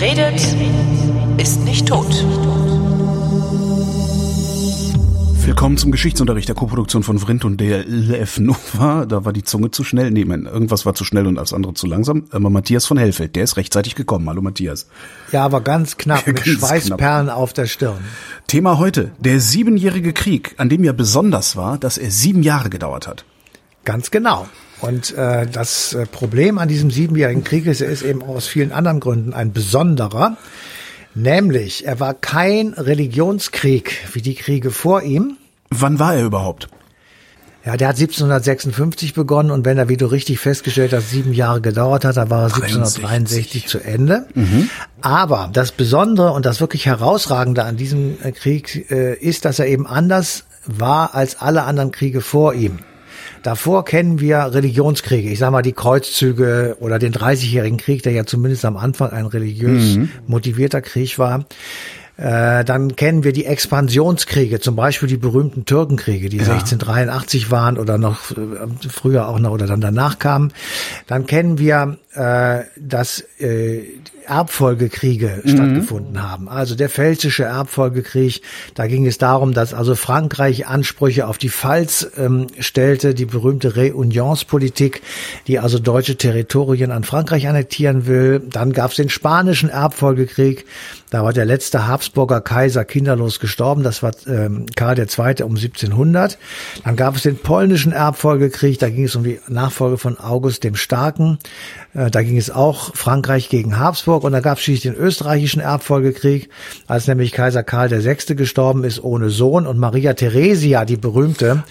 Wer redet, ist nicht tot. Willkommen zum Geschichtsunterricht der Koproduktion von Vrindt und der LF Nova. Da war die Zunge zu schnell. Nee, man, irgendwas war zu schnell und das andere zu langsam. Aber Matthias von Hellfeld, der ist rechtzeitig gekommen. Hallo Matthias. Ja, aber ganz knapp, mit Ganz Schweißperlen knapp. auf der Stirn. Thema heute, der siebenjährige Krieg, an dem ja besonders war, dass er sieben Jahre gedauert hat. Ganz genau. Und äh, das äh, Problem an diesem siebenjährigen Krieg ist, er ist eben aus vielen anderen Gründen ein besonderer. Nämlich, er war kein Religionskrieg wie die Kriege vor ihm. Wann war er überhaupt? Ja, der hat 1756 begonnen und wenn er, wie du richtig festgestellt hast, sieben Jahre gedauert hat, dann war er 1763 zu Ende. Aber das Besondere und das wirklich Herausragende an diesem äh, Krieg äh, ist, dass er eben anders war als alle anderen Kriege vor ihm. Davor kennen wir Religionskriege, ich sage mal die Kreuzzüge oder den Dreißigjährigen Krieg, der ja zumindest am Anfang ein religiös motivierter Krieg war. Äh, dann kennen wir die Expansionskriege, zum Beispiel die berühmten Türkenkriege, die 1683 waren oder noch äh, früher auch noch oder dann danach kamen. Dann kennen wir, äh, dass äh, Erbfolgekriege stattgefunden haben. Also der pfälzische Erbfolgekrieg, da ging es darum, dass also Frankreich Ansprüche auf die Pfalz ähm, stellte, die berühmte Reunionspolitik, die also deutsche Territorien an Frankreich annektieren will. Dann gab es den spanischen Erbfolgekrieg, da war der letzte Habsburger Kaiser kinderlos gestorben, das war ähm, Karl II. um 1700. Dann gab es den polnischen Erbfolgekrieg, da ging es um die Nachfolge von August dem Starken. Äh, da ging es auch Frankreich gegen Habsburg und da gab es schließlich den österreichischen Erbfolgekrieg, als nämlich Kaiser Karl VI. gestorben ist ohne Sohn und Maria Theresia, die berühmte,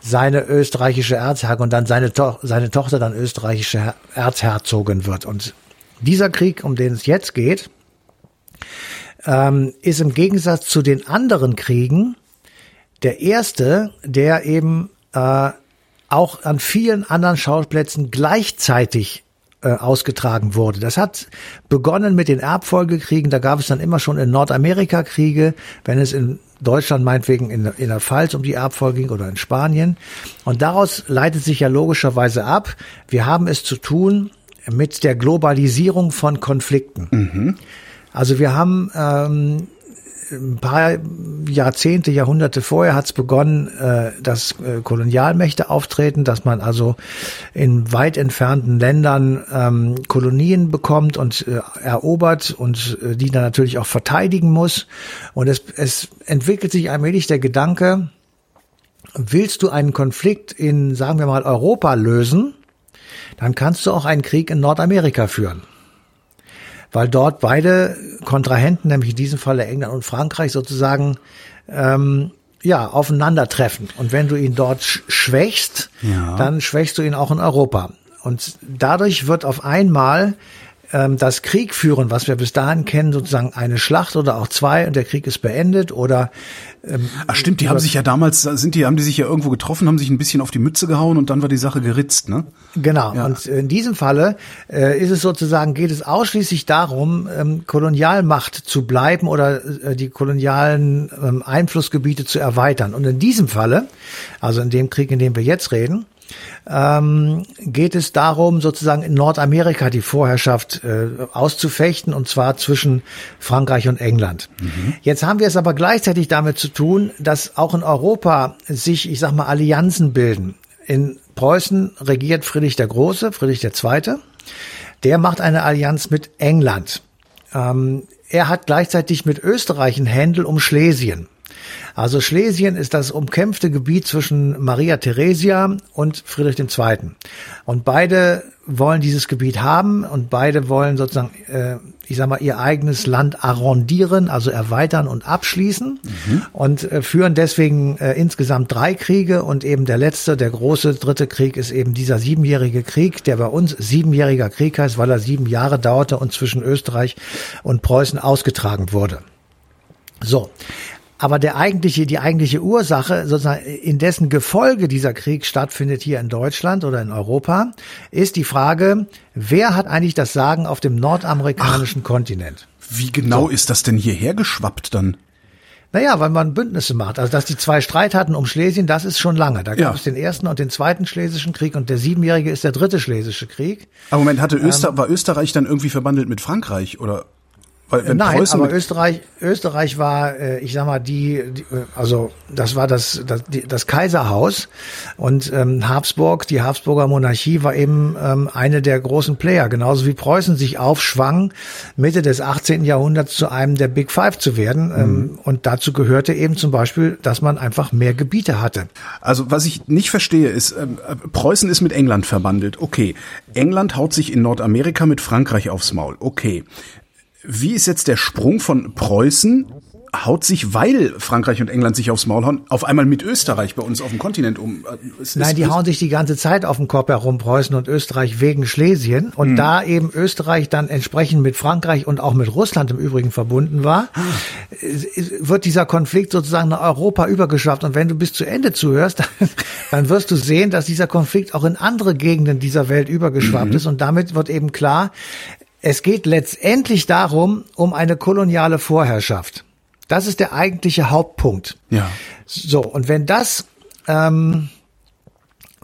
seine österreichische Erzherrin und dann seine, to seine Tochter dann österreichische Her- Erzherzogin wird. Und dieser Krieg, um den es jetzt geht, ähm, ist im Gegensatz zu den anderen Kriegen der erste, der eben äh, auch an vielen anderen Schauplätzen gleichzeitig äh, ausgetragen wurde. Das hat begonnen mit den Erbfolgekriegen. Da gab es dann immer schon in Nordamerika Kriege, wenn es in Deutschland meinetwegen in, in der Pfalz um die Erbfolge ging oder in Spanien. Und daraus leitet sich ja logischerweise ab, wir haben es zu tun mit der Globalisierung von Konflikten. Also wir haben ähm, ein paar Jahrzehnte, Jahrhunderte vorher hat es begonnen, äh, dass äh, Kolonialmächte auftreten, dass man also in weit entfernten Ländern ähm, Kolonien bekommt und äh, erobert und die dann natürlich auch verteidigen muss. Und es, es entwickelt sich allmählich der Gedanke, willst du einen Konflikt in, sagen wir mal, Europa lösen, dann kannst du auch einen Krieg in Nordamerika führen weil dort beide Kontrahenten, nämlich in diesem Falle England und Frankreich, sozusagen ähm, ja aufeinandertreffen. Und wenn du ihn dort sch schwächst, Ja. dann schwächst du ihn auch in Europa. Und dadurch wird auf einmal ähm, das Krieg führen, was wir bis dahin kennen, sozusagen eine Schlacht oder auch zwei und der Krieg ist beendet oder ähm, Ach stimmt, die haben sich ja damals, sind die, haben die sich ja irgendwo getroffen, haben sich ein bisschen auf die Mütze gehauen und dann war die Sache geritzt, ne? Genau. Ja. Und in diesem Falle äh, ist es sozusagen, geht es ausschließlich darum, ähm, Kolonialmacht zu bleiben oder äh, die kolonialen ähm, Einflussgebiete zu erweitern. Und in diesem Falle, also in dem Krieg, in dem wir jetzt reden, ähm, geht es darum, sozusagen in Nordamerika die Vorherrschaft äh, auszufechten, und zwar zwischen Frankreich und England. Jetzt haben wir es aber gleichzeitig damit zu tun, dass auch in Europa sich, ich sag mal, Allianzen bilden. In Preußen regiert Friedrich der Große, Friedrich der Zweite. Der macht eine Allianz mit England. Ähm, er hat gleichzeitig mit Österreich einen Händel um Schlesien. Also Schlesien ist das umkämpfte Gebiet zwischen Maria Theresia und Friedrich II. Und beide wollen dieses Gebiet haben und beide wollen sozusagen, äh, ich sag mal, ihr eigenes Land arrondieren, also erweitern und abschließen und äh, führen deswegen äh, insgesamt drei Kriege und eben der letzte, der große dritte Krieg ist eben dieser siebenjährige Krieg, der bei uns siebenjähriger Krieg heißt, weil er sieben Jahre dauerte und zwischen Österreich und Preußen ausgetragen wurde. So. Aber der eigentliche, die eigentliche Ursache, sozusagen, in dessen Gefolge dieser Krieg stattfindet hier in Deutschland oder in Europa, ist die Frage, wer hat eigentlich das Sagen auf dem nordamerikanischen Kontinent? Wie genau ist das denn hierher geschwappt dann? Naja, weil man Bündnisse macht. Also, dass die zwei Streit hatten um Schlesien, das ist schon lange. Da gab Ja. es den ersten und den zweiten Schlesischen Krieg und der siebenjährige ist der dritte Schlesische Krieg. Aber Moment, hatte Ähm. Öster, war Österreich dann irgendwie verbandelt mit Frankreich oder? Wenn Nein, Preußen aber Österreich, Österreich war, äh, ich sag mal, die, die äh, also das war das das, die, das Kaiserhaus und ähm, Habsburg, die Habsburger Monarchie war eben ähm, eine der großen Player, genauso wie Preußen sich aufschwang, Mitte des 18. Jahrhunderts zu einem der Big Five zu werden. Ähm, und dazu gehörte eben zum Beispiel, dass man einfach mehr Gebiete hatte. Also was ich nicht verstehe ist, ähm, äh, Preußen ist mit England verbandelt. Okay, England haut sich in Nordamerika mit Frankreich aufs Maul. Okay, wie ist jetzt der Sprung von Preußen haut sich, weil Frankreich und England sich aufs Maul hauen, auf einmal mit Österreich bei uns auf dem Kontinent um? Äh, Es Nein, die hauen sich die ganze Zeit auf den Kopf herum, Preußen und Österreich wegen Schlesien. Und da eben Österreich dann entsprechend mit Frankreich und auch mit Russland im Übrigen verbunden war, äh, wird dieser Konflikt sozusagen nach Europa übergeschwappt. Und wenn du bis zu Ende zuhörst, dann, dann wirst du sehen, dass dieser Konflikt auch in andere Gegenden dieser Welt übergeschwappt ist. Und damit wird eben klar, es geht letztendlich darum, um eine koloniale Vorherrschaft. Das ist der eigentliche Hauptpunkt. Ja. So, und wenn das ähm,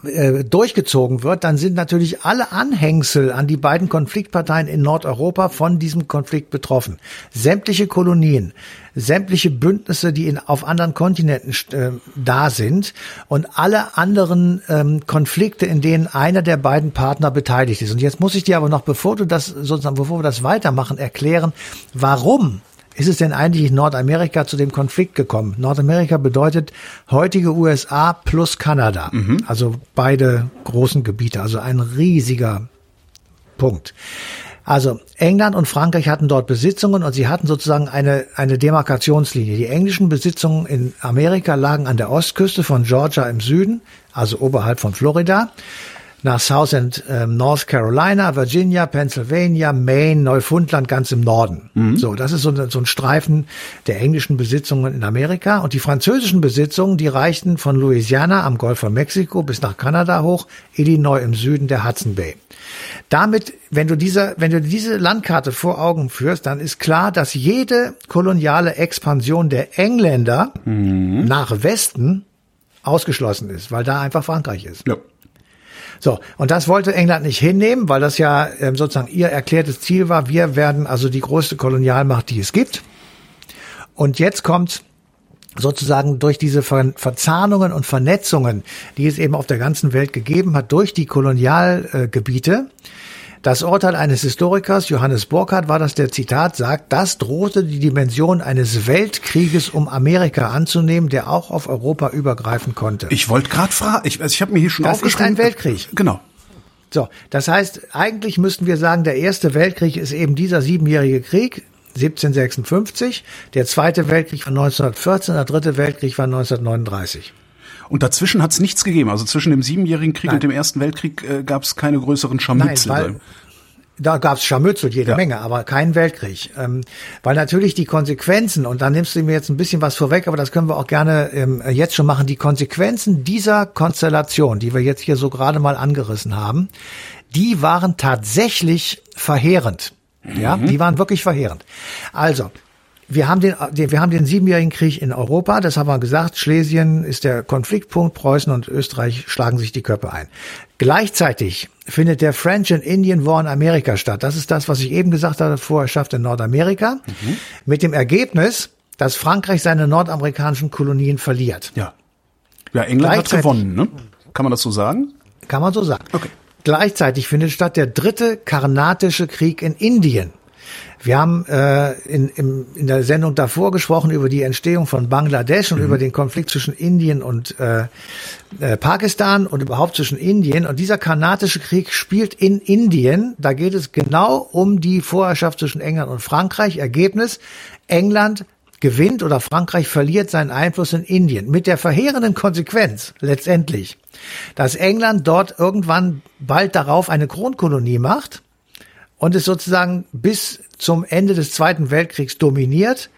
äh, durchgezogen wird, dann sind natürlich alle Anhängsel an die beiden Konfliktparteien in Nordeuropa von diesem Konflikt betroffen. Sämtliche Kolonien, sämtliche Bündnisse, die in, auf anderen Kontinenten äh, da sind und alle anderen ähm, Konflikte, in denen einer der beiden Partner beteiligt ist. Und jetzt muss ich dir aber noch, bevor du das sozusagen, bevor wir das weitermachen, erklären, warum ist es denn eigentlich in Nordamerika zu dem Konflikt gekommen? Nordamerika bedeutet heutige USA plus Kanada, also beide großen Gebiete, also ein riesiger Punkt. Also England und Frankreich hatten dort Besitzungen und sie hatten sozusagen eine, eine Demarkationslinie. Die englischen Besitzungen in Amerika lagen an der Ostküste von Georgia im Süden, also oberhalb von Florida nach South and ähm, North Carolina, Virginia, Pennsylvania, Maine, Neufundland ganz im Norden. So, das ist so, ein- so ein Streifen der englischen Besitzungen in Amerika. Und die französischen Besitzungen, die reichten von Louisiana am Golf von Mexiko bis nach Kanada hoch, Illinois im Süden der Hudson Bay. Damit, wenn du diese, wenn du diese Landkarte vor Augen führst, dann ist klar, dass jede koloniale Expansion der Engländer nach Westen ausgeschlossen ist, weil da einfach Frankreich ist. Ja. So, und das wollte England nicht hinnehmen, weil das ja ähm, sozusagen ihr erklärtes Ziel war. Wir werden also die größte Kolonialmacht, die es gibt. Und jetzt kommt sozusagen durch diese Ver Verzahnungen und Vernetzungen, die es eben auf der ganzen Welt gegeben hat, durch die Kolonialgebiete, das Urteil eines Historikers, Johannes Burkhardt war das, der Zitat sagt, das drohte die Dimension eines Weltkrieges um Amerika anzunehmen, der auch auf Europa übergreifen konnte. Ich wollte gerade fragen, ich, also ich habe mir hier schon Das ist aufgeschrieben. ein Weltkrieg. Genau. So, das heißt, eigentlich müssten wir sagen, der erste Weltkrieg ist eben dieser siebenjährige Krieg, 1756. Der zweite Weltkrieg war 1914, der dritte Weltkrieg war 1939. Und dazwischen hat es nichts gegeben. Also zwischen dem Siebenjährigen Krieg Nein. und dem Ersten Weltkrieg äh, gab es keine größeren Scharmützel. weil da gab's Scharmützel jede Ja. Menge, aber keinen Weltkrieg. Ähm, weil natürlich die Konsequenzen, und da nimmst du mir jetzt ein bisschen was vorweg, aber das können wir auch gerne ähm, jetzt schon machen, die Konsequenzen dieser Konstellation, die wir jetzt hier so gerade mal angerissen haben, die waren tatsächlich verheerend. Ja, die waren wirklich verheerend. Also, wir haben den, den, wir haben den siebenjährigen Krieg in Europa, das haben wir gesagt. Schlesien ist der Konfliktpunkt, Preußen und Österreich schlagen sich die Köpfe ein. Gleichzeitig findet der French and Indian War in Amerika statt. Das ist das, was ich eben gesagt habe, Vorherrschaft in Nordamerika. Mit dem Ergebnis, dass Frankreich seine nordamerikanischen Kolonien verliert. Ja. Ja, England hat gewonnen, ne? Kann man das so sagen? Kann man so sagen. Okay. Gleichzeitig findet statt der dritte Karnatische Krieg in Indien. Wir haben äh, in, im, in der Sendung davor gesprochen über die Entstehung von Bangladesch und über den Konflikt zwischen Indien und äh, äh, Pakistan und überhaupt zwischen Indien. Und dieser Karnatische Krieg spielt in Indien. Da geht es genau um die Vorherrschaft zwischen England und Frankreich. Ergebnis, England gewinnt oder Frankreich verliert seinen Einfluss in Indien. Mit der verheerenden Konsequenz letztendlich, dass England dort irgendwann bald darauf eine Kronkolonie macht und es sozusagen bis zum Ende des Zweiten Weltkriegs dominiert,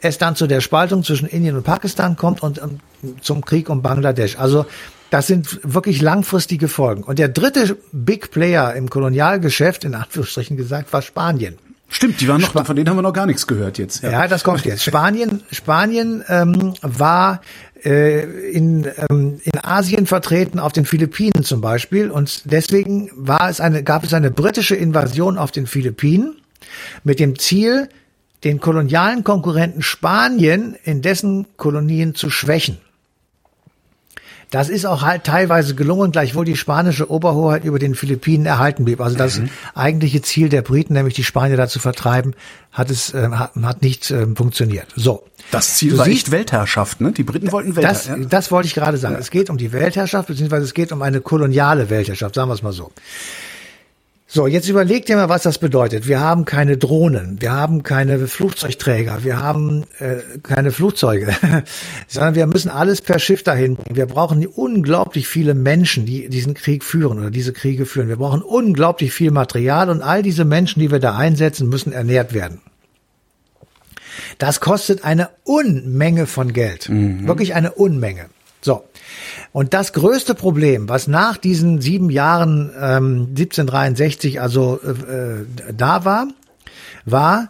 es dann zu der Spaltung zwischen Indien und Pakistan kommt und ähm, zum Krieg um Bangladesch. Also das sind wirklich langfristige Folgen. Und der dritte Big Player im Kolonialgeschäft, in Anführungsstrichen gesagt, war Spanien. Stimmt, die waren noch, von denen haben wir noch gar nichts gehört jetzt. Ja, das kommt jetzt. Spanien, Spanien ähm, war in, ähm, in Asien vertreten, auf den Philippinen zum Beispiel. Und deswegen war es eine, gab es eine britische Invasion auf den Philippinen mit dem Ziel, den kolonialen Konkurrenten Spanien in dessen Kolonien zu schwächen. Das ist auch halt teilweise gelungen, gleichwohl die spanische Oberhoheit über den Philippinen erhalten blieb. Also das mhm. eigentliche Ziel der Briten, nämlich die Spanier da zu vertreiben, hat es äh, hat, nicht äh, funktioniert. So. Das Ziel du war siehst, echt Weltherrschaft, ne? Die Briten wollten Weltherrschaft. Das, das wollte ich gerade sagen. Ja. Es geht um die Weltherrschaft, beziehungsweise es geht um eine koloniale Weltherrschaft, sagen wir es mal so. So, jetzt überlegt ihr mal, was das bedeutet. Wir haben keine Drohnen, wir haben keine Flugzeugträger, wir haben äh, keine Flugzeuge, sondern wir müssen alles per Schiff dahin bringen. Wir brauchen unglaublich viele Menschen, die diesen Krieg führen oder diese Kriege führen. Wir brauchen unglaublich viel Material und all diese Menschen, die wir da einsetzen, müssen ernährt werden. Das kostet eine Unmenge von Geld. Mhm. Wirklich eine Unmenge. So. Und das größte Problem, was nach diesen sieben Jahren ähm, 1763 also äh, da war, war,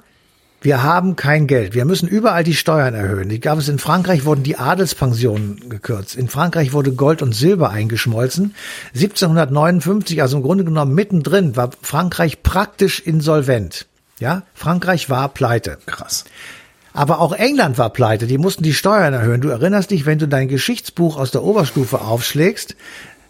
wir haben kein Geld. Wir müssen überall die Steuern erhöhen. Gab es in Frankreich wurden die Adelspensionen gekürzt. In Frankreich wurde Gold und Silber eingeschmolzen. 1759, also im Grunde genommen mittendrin, war Frankreich praktisch insolvent. Ja, Frankreich war pleite. Krass. Aber auch England war pleite, die mussten die Steuern erhöhen. Du erinnerst dich, wenn du dein Geschichtsbuch aus der Oberstufe aufschlägst,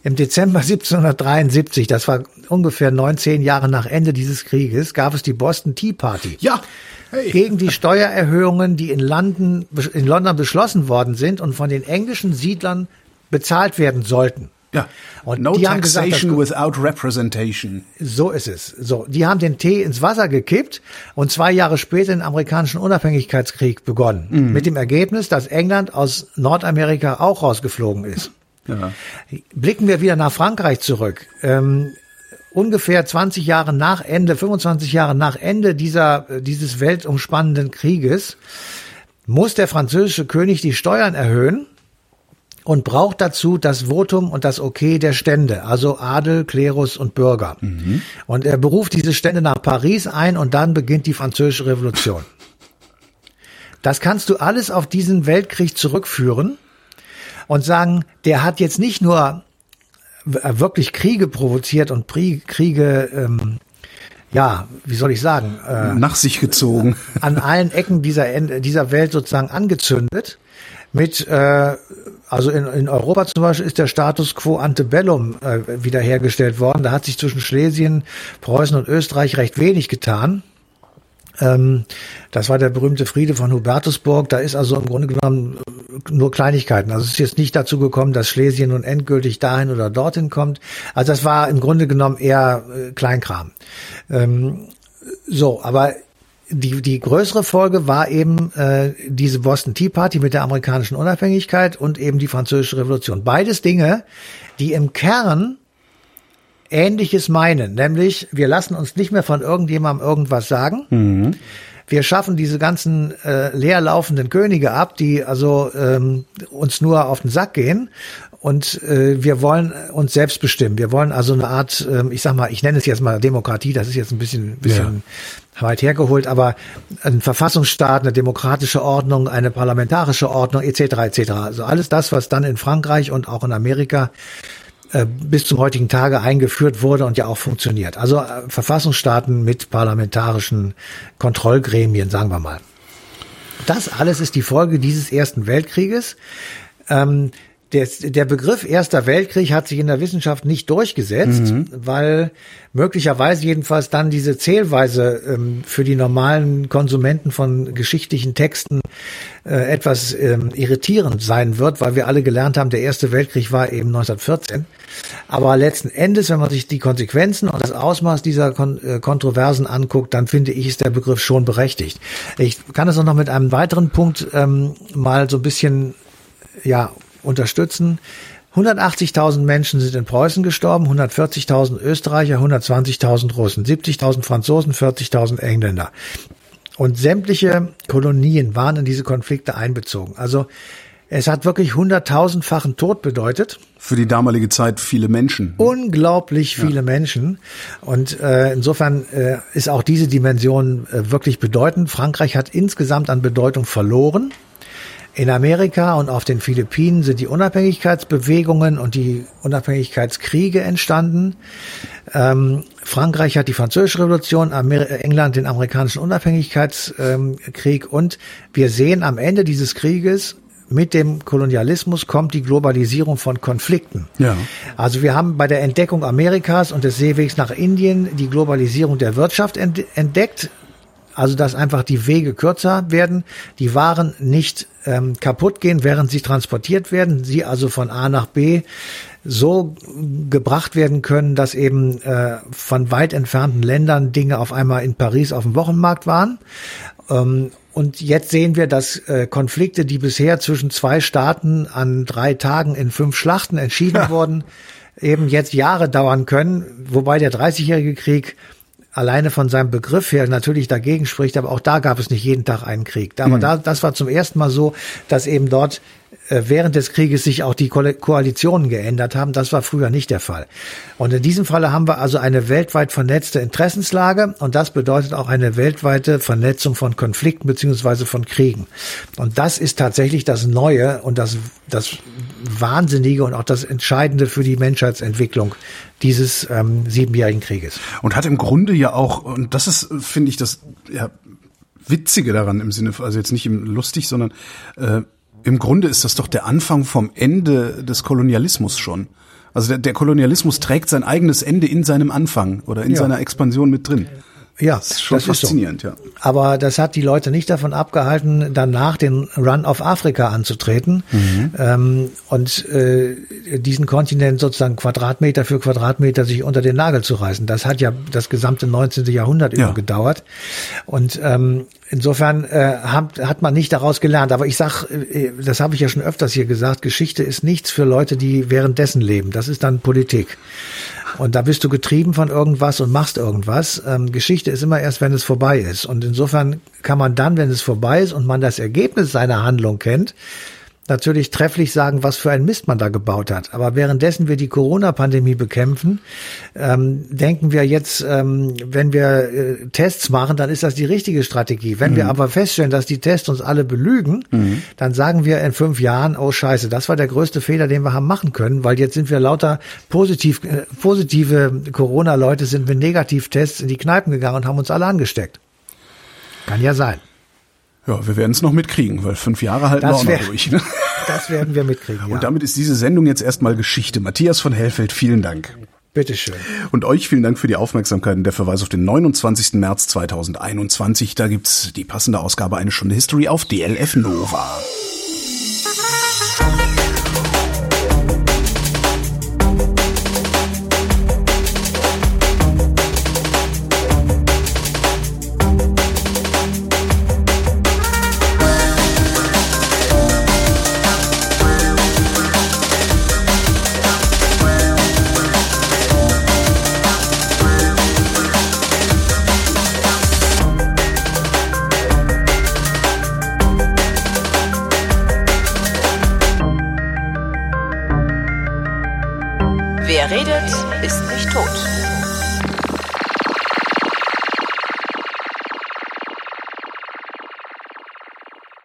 im Dezember 1773, das war ungefähr 19 Jahre nach Ende dieses Krieges, gab es die Boston Tea Party. Ja. Hey. Gegen die Steuererhöhungen, die in London, in London beschlossen worden sind und von den englischen Siedlern bezahlt werden sollten. Ja. Und no die taxation haben gesagt, without representation. So ist es. So, die haben den Tee ins Wasser gekippt und zwei Jahre später den amerikanischen Unabhängigkeitskrieg begonnen. Mhm. Mit dem Ergebnis, dass England aus Nordamerika auch rausgeflogen ist. Ja. Blicken wir wieder nach Frankreich zurück. Ähm, ungefähr 20 Jahre nach Ende, 25 Jahre nach Ende dieser, dieses weltumspannenden Krieges muss der französische König die Steuern erhöhen und braucht dazu das Votum und das Okay der Stände, also Adel, Klerus und Bürger. Mhm. Und er beruft diese Stände nach Paris ein und dann beginnt die französische Revolution. Das kannst du alles auf diesen Weltkrieg zurückführen und sagen, der hat jetzt nicht nur wirklich Kriege provoziert und Kriege, ähm, ja, wie soll ich sagen, äh, nach sich gezogen, an allen Ecken dieser, dieser Welt sozusagen angezündet, mit, äh, also in, in Europa zum Beispiel ist der Status quo antebellum äh, wiederhergestellt worden. Da hat sich zwischen Schlesien, Preußen und Österreich recht wenig getan. Ähm, das war der berühmte Friede von Hubertusburg. Da ist also im Grunde genommen nur Kleinigkeiten. Also es ist jetzt nicht dazu gekommen, dass Schlesien nun endgültig dahin oder dorthin kommt. Also das war im Grunde genommen eher äh, Kleinkram. Ähm, so, aber die, die größere Folge war eben äh, diese Boston Tea Party mit der amerikanischen Unabhängigkeit und eben die französische Revolution. Beides Dinge, die im Kern Ähnliches meinen, nämlich wir lassen uns nicht mehr von irgendjemandem irgendwas sagen. Mhm. Wir schaffen diese ganzen äh, leerlaufenden Könige ab, die also ähm, uns nur auf den Sack gehen und äh, wir wollen uns selbst bestimmen. Wir wollen also eine Art, äh, ich sag mal, ich nenne es jetzt mal Demokratie, das ist jetzt ein bisschen, bisschen ja. weit hergeholt, aber ein Verfassungsstaat, eine demokratische Ordnung, eine parlamentarische Ordnung etc. etc. Also alles das, was dann in Frankreich und auch in Amerika äh, bis zum heutigen Tage eingeführt wurde und ja auch funktioniert. Also äh, Verfassungsstaaten mit parlamentarischen Kontrollgremien, sagen wir mal. Das alles ist die Folge dieses Ersten Weltkrieges. Ähm, der, der Begriff Erster Weltkrieg hat sich in der Wissenschaft nicht durchgesetzt, mhm. weil möglicherweise jedenfalls dann diese Zählweise ähm, für die normalen Konsumenten von geschichtlichen Texten äh, etwas ähm, irritierend sein wird, weil wir alle gelernt haben, der Erste Weltkrieg war eben 1914. Aber letzten Endes, wenn man sich die Konsequenzen und das Ausmaß dieser Kon äh, Kontroversen anguckt, dann finde ich, ist der Begriff schon berechtigt. Ich kann es auch noch mit einem weiteren Punkt ähm, mal so ein bisschen ja unterstützen. 180.000 Menschen sind in Preußen gestorben, 140.000 Österreicher, 120.000 Russen, 70.000 Franzosen, 40.000 Engländer. Und sämtliche Kolonien waren in diese Konflikte einbezogen. Also es hat wirklich hunderttausendfachen Tod bedeutet. Für die damalige Zeit viele Menschen. Unglaublich viele ja. Menschen. Und äh, insofern äh, ist auch diese Dimension äh, wirklich bedeutend. Frankreich hat insgesamt an Bedeutung verloren. In Amerika und auf den Philippinen sind die Unabhängigkeitsbewegungen und die Unabhängigkeitskriege entstanden. Ähm, Frankreich hat die Französische Revolution, Amer England den amerikanischen Unabhängigkeitskrieg ähm, und wir sehen am Ende dieses Krieges mit dem Kolonialismus kommt die Globalisierung von Konflikten. Ja. Also wir haben bei der Entdeckung Amerikas und des Seewegs nach Indien die Globalisierung der Wirtschaft entdeckt. Also dass einfach die Wege kürzer werden, die Waren nicht ähm, kaputt gehen, während sie transportiert werden, sie also von A nach B so gebracht werden können, dass eben äh, von weit entfernten Ländern Dinge auf einmal in Paris auf dem Wochenmarkt waren. Ähm, und jetzt sehen wir, dass äh, Konflikte, die bisher zwischen zwei Staaten an drei Tagen in fünf Schlachten entschieden wurden, eben jetzt Jahre dauern können, wobei der 30-jährige Krieg alleine von seinem Begriff her natürlich dagegen spricht, aber auch da gab es nicht jeden Tag einen Krieg. Aber mhm. da, das war zum ersten Mal so, dass eben dort während des Krieges sich auch die Koalitionen geändert haben. Das war früher nicht der Fall. Und in diesem Falle haben wir also eine weltweit vernetzte Interessenslage und das bedeutet auch eine weltweite Vernetzung von Konflikten beziehungsweise von Kriegen. Und das ist tatsächlich das Neue und das, das Wahnsinnige und auch das Entscheidende für die Menschheitsentwicklung dieses ähm, siebenjährigen Krieges. Und hat im Grunde ja auch, und das ist, finde ich, das ja, Witzige daran im Sinne, also jetzt nicht im lustig, sondern äh, im Grunde ist das doch der Anfang vom Ende des Kolonialismus schon. Also der, der Kolonialismus trägt sein eigenes Ende in seinem Anfang oder in ja. seiner Expansion mit drin. Ja, das ist schon das faszinierend, ist so. ja. Aber das hat die Leute nicht davon abgehalten, danach den Run auf Afrika anzutreten mhm. ähm, und äh, diesen Kontinent sozusagen Quadratmeter für Quadratmeter sich unter den Nagel zu reißen. Das hat ja das gesamte 19. Jahrhundert ja. über gedauert. Und ähm, insofern äh, hat, hat man nicht daraus gelernt. Aber ich sag, äh, das habe ich ja schon öfters hier gesagt, Geschichte ist nichts für Leute, die währenddessen leben. Das ist dann Politik. Und da bist du getrieben von irgendwas und machst irgendwas. Ähm, Geschichte ist immer erst, wenn es vorbei ist. Und insofern kann man dann, wenn es vorbei ist und man das Ergebnis seiner Handlung kennt, natürlich trefflich sagen, was für ein Mist man da gebaut hat. Aber währenddessen wir die Corona-Pandemie bekämpfen, ähm, denken wir jetzt, ähm, wenn wir äh, Tests machen, dann ist das die richtige Strategie. Wenn mhm. wir aber feststellen, dass die Tests uns alle belügen, mhm. dann sagen wir in fünf Jahren, oh scheiße, das war der größte Fehler, den wir haben machen können, weil jetzt sind wir lauter positiv, äh, positive Corona-Leute sind mit Negativtests in die Kneipen gegangen und haben uns alle angesteckt. Kann ja sein. Ja, wir werden es noch mitkriegen, weil fünf Jahre halten das wir auch noch durch. Ne? Das werden wir mitkriegen. Ja. Und damit ist diese Sendung jetzt erstmal Geschichte. Matthias von Hellfeld, vielen Dank. Bitteschön. Und euch vielen Dank für die Aufmerksamkeit und der Verweis auf den 29. März 2021. Da gibt's die passende Ausgabe Eine Stunde History auf DLF Nova.